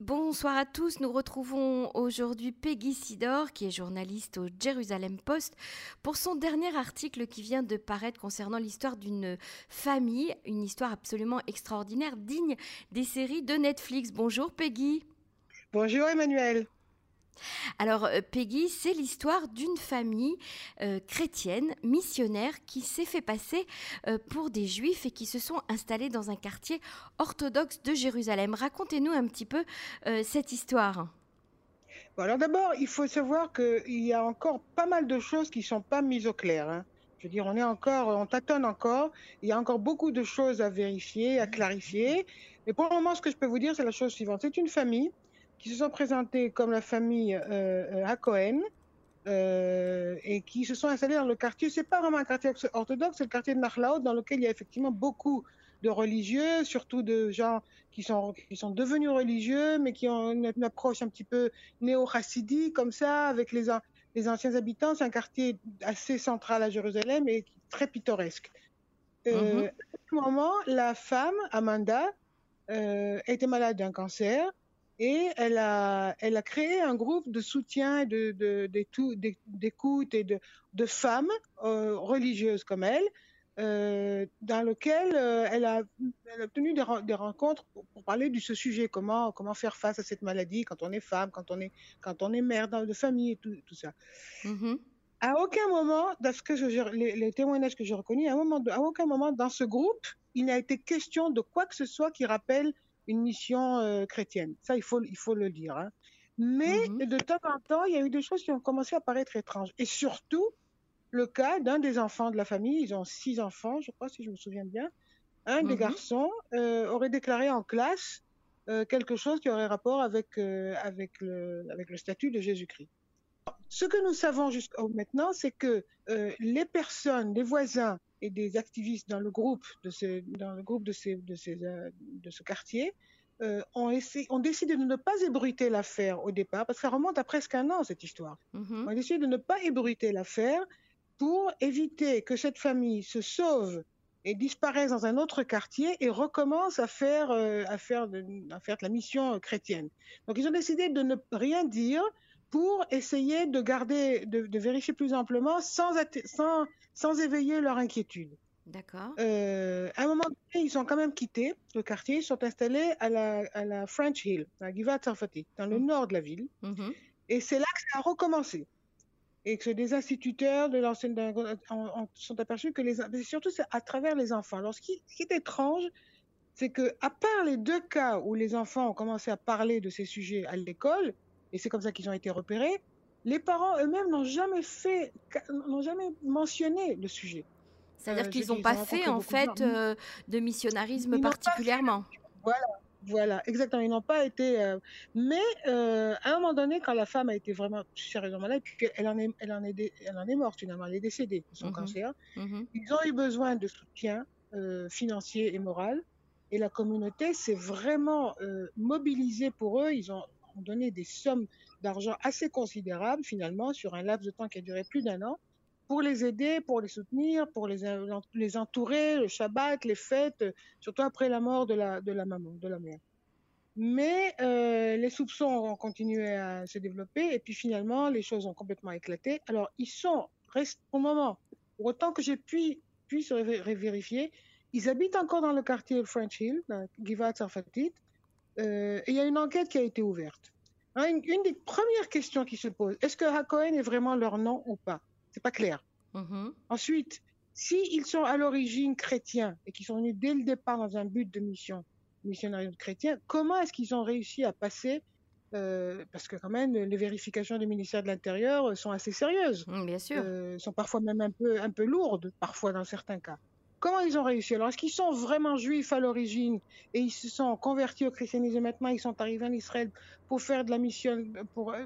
Bonsoir à tous, nous retrouvons aujourd'hui Peggy Sidor, qui est journaliste au Jerusalem Post, pour son dernier article qui vient de paraître concernant l'histoire d'une famille, une histoire absolument extraordinaire, digne des séries de Netflix. Bonjour Peggy. Bonjour Emmanuel. Alors euh, Peggy, c'est l'histoire d'une famille euh, chrétienne, missionnaire, qui s'est fait passer euh, pour des juifs et qui se sont installés dans un quartier orthodoxe de Jérusalem. Racontez-nous un petit peu cette histoire. alors d'abord, il faut savoir qu'il y a encore pas mal de choses qui ne sont pas mises au clair. Hein. Je veux dire, on est encore, on tâtonne encore. Il y a encore beaucoup de choses à vérifier, à clarifier. Mais pour le moment, ce que je peux vous dire, c'est la chose suivante. C'est une famille qui se sont présentés comme la famille euh, à Cohen euh, et qui se sont installés dans le quartier. C'est pas vraiment un quartier orthodoxe, c'est le quartier de Nachlaot dans lequel il y a effectivement beaucoup de religieux, surtout de gens qui sont, qui sont devenus religieux, mais qui ont une, approche un petit peu néo-chassidique, comme ça, avec les, les anciens habitants. C'est un quartier assez central à Jérusalem et très pittoresque. Euh, mm-hmm. À ce moment, la femme, Amanda, euh, était malade d'un cancer et elle a, elle a créé un groupe de soutien, de, de, d'écoute et de, de femmes euh, religieuses comme elle, euh, dans lequel euh, elle, a, elle a obtenu des, des rencontres pour, parler de ce sujet, comment, comment faire face à cette maladie quand on est femme, quand on est, quand on est mère de famille et tout, tout ça. Mm-hmm. À aucun moment, dans ce que je, les, les, témoignages que j'ai reconnus, à, un moment à aucun moment dans ce groupe, il n'a été question de quoi que ce soit qui rappelle une mission euh, chrétienne. Ça, il faut, il faut le dire. Hein. Mais mhm. de temps en temps, il y a eu des choses qui ont commencé à paraître étranges. Et surtout, le cas d'un des enfants de la famille, ils ont six enfants, je crois, si je me souviens bien. Un des mhm. garçons euh, aurait déclaré en classe euh, quelque chose qui aurait rapport avec, avec, le, avec le statut de Jésus-Christ. Ce que nous savons jusqu'à maintenant, c'est que les personnes, les voisins et des activistes dans le groupe de ce, dans le groupe de, ces, de, ces, euh, de ce quartier euh, ont, essayé, ont décidé de ne pas ébruiter l'affaire au départ, parce que ça remonte à presque un an, cette histoire. Mm-hmm. On a décidé de ne pas ébruiter l'affaire pour éviter que cette famille se sauve et disparaisse dans un autre quartier et recommence à faire, euh, à faire, de, à faire de la mission chrétienne. Donc ils ont décidé de ne rien dire pour essayer de garder, de, de vérifier plus amplement sans, sans, sans éveiller leur inquiétude. D'accord. Euh, à un moment donné, ils ont quand même quitté le quartier, ils sont installés à la, à la French Hill, à Givat Sarfati, dans le mm. nord de la ville. Mm-hmm. Et c'est là que ça a recommencé. Et que des instituteurs de l'ancienne sont aperçus que les, surtout à travers les enfants. Alors, ce qui, ce qui est étrange, c'est que, à part les deux cas où les enfants ont commencé à parler de ces sujets à l'école, et c'est comme ça qu'ils ont été repérés, les parents eux-mêmes n'ont jamais fait, n'ont jamais mentionné le sujet. C'est-à-dire euh, qu'ils n'ont pas fait en fait euh, de missionnarisme particulièrement. Voilà, voilà, exactement. Ils n'ont pas été. Euh, mais à un moment donné, quand la femme a été vraiment sérieusement malade, elle en est, elle en est, elle en est morte finalement, elle est décédée de son mhm. cancer. Mhm. Ils ont eu besoin de soutien financier et moral. Et la communauté s'est vraiment mobilisée pour eux. Ils ont donné des sommes d'argent assez considérables finalement sur un laps de temps qui a duré plus d'un an pour les aider, pour les soutenir, pour les, entourer, le Shabbat, les fêtes, surtout après la mort de la, maman, de la mère. Mais euh, les soupçons ont continué à se développer et puis finalement les choses ont complètement éclaté. Alors ils sont, pour le moment, pour autant que j'ai pu, pu se vérifier, ils habitent encore dans le quartier French Hill, Givat Sarfatit, euh, il y a une enquête qui a été ouverte. Hein, une, des premières questions qui se posent, est-ce que Hakohen est vraiment leur nom ou pas? C'est pas clair. Mm-hmm. Ensuite, s'ils sont à l'origine chrétiens et qu'ils sont venus dès le départ dans un but de mission, missionnaire chrétien, comment est-ce qu'ils ont réussi à passer euh, parce que quand même les vérifications du ministère de l'Intérieur sont assez sérieuses. Mm, bien sûr. Euh, sont parfois même un peu un peu lourdes, parfois dans certains cas. Comment ils ont réussi? Alors, est-ce qu'ils sont vraiment juifs à l'origine et ils se sont convertis au christianisme maintenant Ils sont arrivés en Israël pour faire de la mission, pour euh,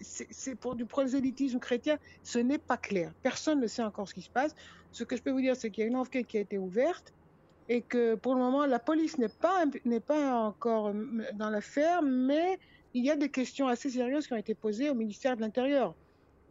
c'est pour du prosélytisme chrétien? Ce n'est pas clair. Personne ne sait encore ce qui se passe. Ce que je peux vous dire, c'est qu'il y a une enquête qui a été ouverte et que pour le moment, la police n'est pas n'est pas encore dans l'affaire, mais il y a des questions assez sérieuses qui ont été posées au ministère de l'Intérieur.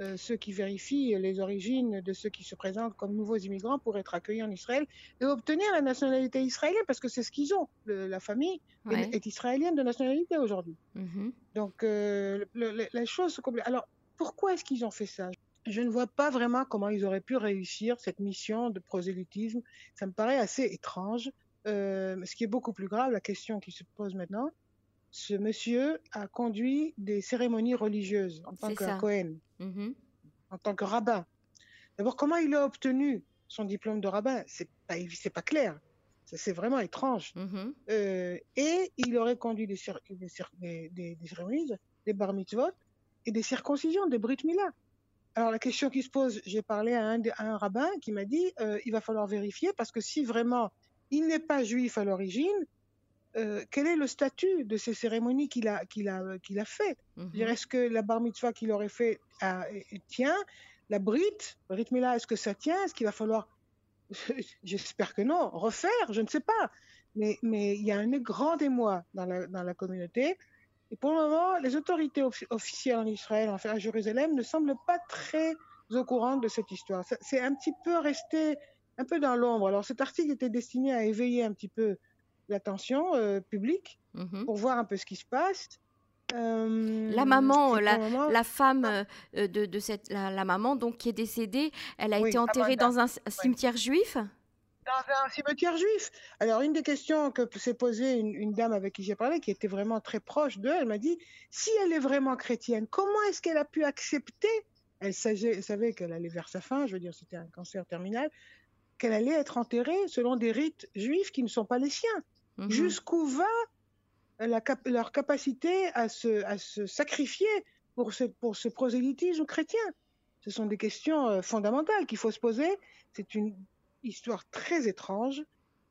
Euh, ceux qui vérifient les origines de ceux qui se présentent comme nouveaux immigrants pour être accueillis en Israël et obtenir la nationalité israélienne, parce que c'est ce qu'ils ont. la famille est, israélienne de nationalité aujourd'hui. Mm-hmm. Donc, euh, la chose Alors, pourquoi est-ce qu'ils ont fait ça? Je ne vois pas vraiment comment ils auraient pu réussir cette mission de prosélytisme. Ça me paraît assez étrange. Euh, ce qui est beaucoup plus grave, la question qui se pose maintenant, ce monsieur a conduit des cérémonies religieuses en tant que Cohen, mm-hmm. en tant que rabbin. D'abord, comment il a obtenu son diplôme de rabbin? C'est pas, pas clair. C'est vraiment étrange. Mm-hmm. Euh, et il aurait conduit des, des, des, des, cérémonies, des bar mitzvot et des circoncisions, des brit milah. Alors la question qui se pose, j'ai parlé à un, un, rabbin qui m'a dit, euh, il va falloir vérifier parce que si vraiment il n'est pas juif à l'origine, euh, quel est le statut de ces cérémonies qu'il a, qu'il a, qu'il a fait? Mhm. Est-ce que la bar mitzvah qu'il aurait fait tient? La brite, Brit Mila, est-ce que ça tient? Est-ce qu'il va falloir, j'espère que non, refaire? Je ne sais pas. Mais, mais il y a un grand émoi dans la, dans la communauté. Et pour le moment, les autorités officielles en Israël, enfin à Jérusalem, ne semblent pas très au courant de cette histoire. C'est un petit peu resté un peu dans l'ombre. Alors cet article était destiné à éveiller un petit peu l'attention euh, publique mhm. pour voir un peu ce qui se passe. Euh, la maman, la, femme euh, de, de, cette, la, maman donc qui est décédée, elle a été enterrée dans un cimetière juif? Dans un cimetière juif. Alors une des questions que s'est posée une, dame avec qui j'ai parlé, qui était vraiment très proche d'eux, elle m'a dit si elle est vraiment chrétienne, comment est-ce qu'elle a pu accepter? Elle savait, savait qu'elle allait vers sa fin, je veux dire, c'était un cancer terminal, qu'elle allait être enterrée selon des rites juifs qui ne sont pas les siens. Mhm. Jusqu'où va leur capacité à se, sacrifier pour ce, pour prosélytisme chrétien? Ce sont des questions euh, fondamentales qu'il faut se poser. C'est une histoire très étrange.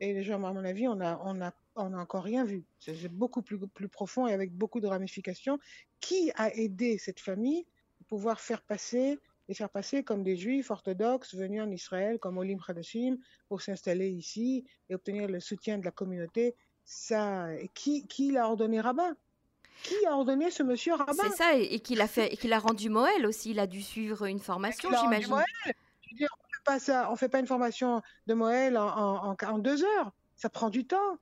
Et déjà, à mon avis, on n'a encore rien vu. C'est beaucoup plus, plus profond et avec beaucoup de ramifications. Qui a aidé cette famille à pouvoir faire passer les faire passer comme des juifs orthodoxes venus en Israël, comme Olim Hadashim, pour s'installer ici et obtenir le soutien de la communauté. Ça, qui, qui l'a ordonné rabbin? Qui a ordonné ce monsieur rabbin? C'est ça, et, qu'il a fait, et qu'il a rendu Moël aussi. Il a dû suivre une formation, j'imagine. on ne fait pas ça, on fait pas une formation de Moël en, en, en deux heures. Ça prend du temps.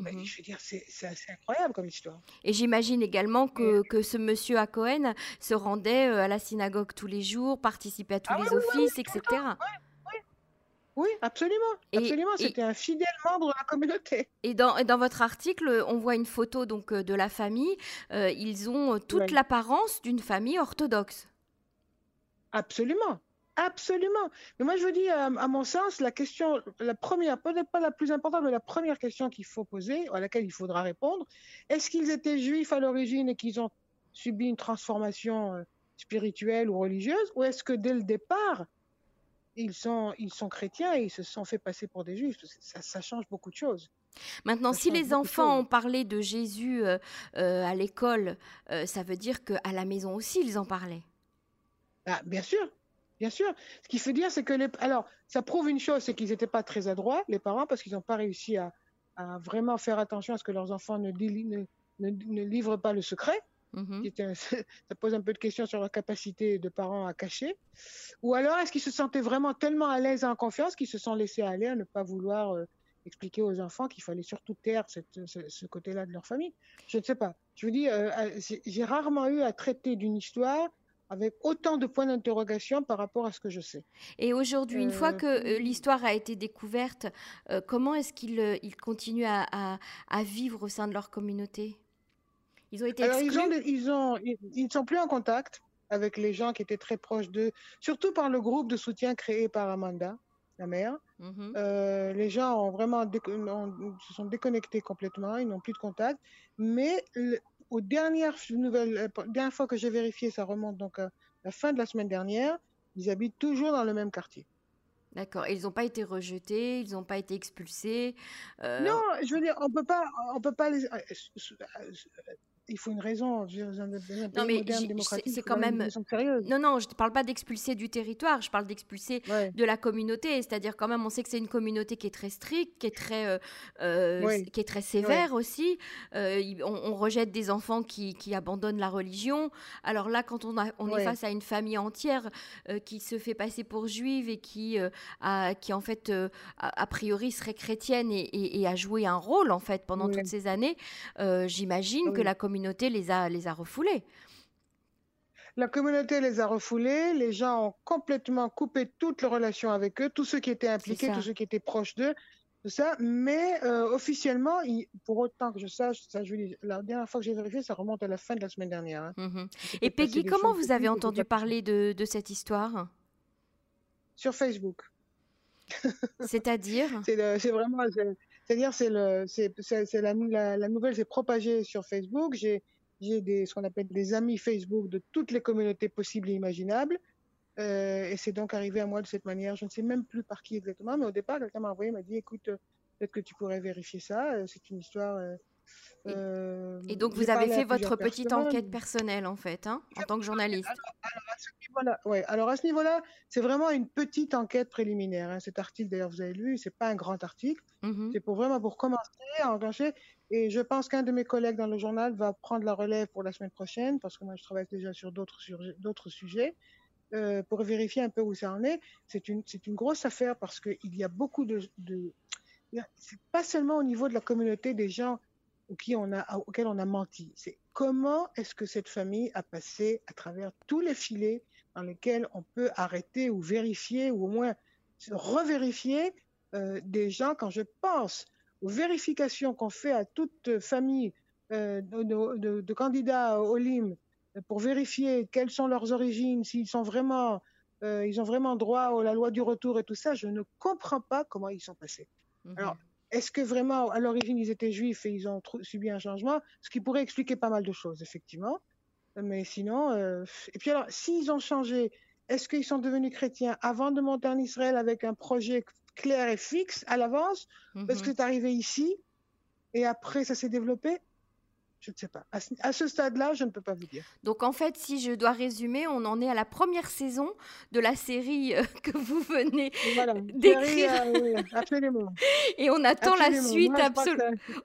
Mhm. je veux dire, c'est assez incroyable comme histoire. Et j'imagine également que, que, ce monsieur à Cohen se rendait euh, à la synagogue tous les jours, participait à tous ah les offices, etc. Oui, absolument. absolument. C'était un fidèle membre de la communauté. Et dans, dans, votre article, on voit une photo donc euh, de la famille. Euh, ils ont toute l'apparence d'une famille orthodoxe. Absolument. Absolument. Mais moi, je vous dis, à, mon sens, la question, la première, peut-être pas la plus importante, mais la première question qu'il faut poser, à laquelle il faudra répondre, est-ce qu'ils étaient juifs à l'origine et qu'ils ont subi une transformation euh, spirituelle ou religieuse, ou est-ce que dès le départ, ils sont, ils sont chrétiens et ils se sont fait passer pour des juifs? Ça, ça change beaucoup de choses. Maintenant, si les enfants ont parlé de Jésus euh, euh, à l'école, ça veut dire qu'à la maison aussi, ils en parlaient? Ah, bien sûr, Bien sûr. Ce qu'il faut dire, c'est que les... alors, ça prouve une chose, c'est qu'ils n'étaient pas très adroits, les parents, parce qu'ils n'ont pas réussi à, à, vraiment faire attention à ce que leurs enfants ne, ne, ne, livrent pas le secret. Mm-hmm. ça pose un peu de questions sur la capacité de parents à cacher. Ou alors, est-ce qu'ils se sentaient vraiment tellement à l'aise et en confiance qu'ils se sont laissés aller à ne pas vouloir euh, expliquer aux enfants qu'il fallait surtout taire cette, ce, côté-là de leur famille? Je ne sais pas. Je vous dis, euh, euh, j'ai rarement eu à traiter d'une histoire avec autant de points d'interrogation par rapport à ce que je sais. Et aujourd'hui, une fois que euh, l'histoire a été découverte, euh, comment est-ce qu'ils euh, continuent à, vivre au sein de leur communauté? Ils ont été exclus? ils, ont, ils, ne sont plus en contact avec les gens qui étaient très proches d'eux, surtout par le groupe de soutien créé par Amanda, la mère. Mhm. les gens ont vraiment se sont déconnectés complètement, ils n'ont plus de contact. Mais aux dernières nouvelles, euh, dernière fois que j'ai vérifié, ça remonte donc à la fin de la semaine dernière, ils habitent toujours dans le même quartier. D'accord. Ils n'ont pas été rejetés, ils n'ont pas été expulsés. Euh, non, je veux dire, on peut pas, on peut pas les. Il faut une raison. Non, mais c'est quand même. Non, non, je ne parle pas d'expulser du territoire, je parle d'expulser de la communauté. C'est-à-dire, quand même, on sait que c'est une communauté qui est très stricte, qui est très, euh, euh, qui est très sévère aussi. Euh, on, rejette des enfants qui, qui, abandonnent la religion. Alors là, quand on, a, on est face à une famille entière qui se fait passer pour juive et qui, a, qui en fait, a, priori, serait chrétienne et, a joué un rôle, en fait, pendant toutes ces années, j'imagine que la communauté communauté les a, les a refoulés. La communauté les a refoulés, les gens ont complètement coupé toutes les relations avec eux, tous ceux qui étaient impliqués, tous ceux qui étaient proches d'eux, tout ça. Mais euh, officiellement, pour autant que je sache, ça, la dernière fois que j'ai vérifié, ça remonte à la fin de la semaine dernière. Hein. Mhm. Et Peggy, comment vous avez entendu parler de, de cette histoire? Sur Facebook. C'est-à-dire? C'est vraiment, c'est-à-dire, c'est la, la, nouvelle s'est propagée sur Facebook. J'ai, des, ce qu'on appelle des amis Facebook de toutes les communautés possibles et imaginables. Euh, et c'est donc arrivé à moi de cette manière. Je ne sais même plus par qui exactement, mais au départ, quelqu'un m'a envoyé, m'a dit, écoute, peut-être que tu pourrais vérifier ça. Euh, c'est une histoire. Euh, et, donc, vous avez fait votre petite enquête personnelle, en fait, hein, en tant que journaliste. Alors, à ce niveau-là, c'est vraiment une petite enquête préliminaire. Hein. Cet article, d'ailleurs, vous avez lu, c'est pas un grand article. Mmh c'est pour vraiment pour commencer à engager. Et je pense qu'un de mes collègues dans le journal va prendre la relève pour la semaine prochaine, parce que moi, je travaille déjà sur d'autres d'autres sujets. Euh, pour vérifier un peu où ça en est. C'est une, c'est une grosse affaire parce qu'il y a beaucoup de, de c'est pas seulement au niveau de la communauté des gens qui on a, auquel on a menti. C'est comment est-ce que cette famille a passé à travers tous les filets dans lesquels on peut arrêter ou vérifier ou au moins revérifier euh, des gens. Quand je pense aux vérifications qu'on fait à toute famille euh, de, de, candidats au LIM pour vérifier quelles sont leurs origines, s'ils sont vraiment, euh, ils ont vraiment droit à la loi du retour et tout ça, je ne comprends pas comment ils sont passés. Mhm. Alors, est-ce que vraiment, à l'origine, ils étaient juifs et ils ont subi un changement? Ce qui pourrait expliquer pas mal de choses, effectivement. Mais sinon, euh, et puis alors, s'ils ont changé, est-ce qu'ils sont devenus chrétiens avant de monter en Israël avec un projet clair et fixe à l'avance? Parce que mhm. c'est arrivé ici et après ça s'est développé? Je ne sais pas. À ce, stade-là, je ne peux pas vous dire. Donc en fait, si je dois résumer, on en est à la première saison de la série euh, que vous venez d'écrire. Euh, absolument. Et on attend la suite.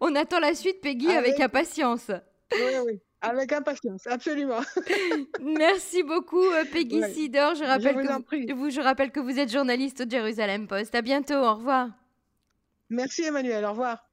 On attend la suite, Peggy, avec, impatience. Oui, oui. Avec impatience, absolument. Merci beaucoup, euh, Peggy Sidor. Je rappelle, que vous, je rappelle que vous êtes journaliste au Jérusalem Post. À bientôt, au revoir. Merci, Emmanuel. Au revoir.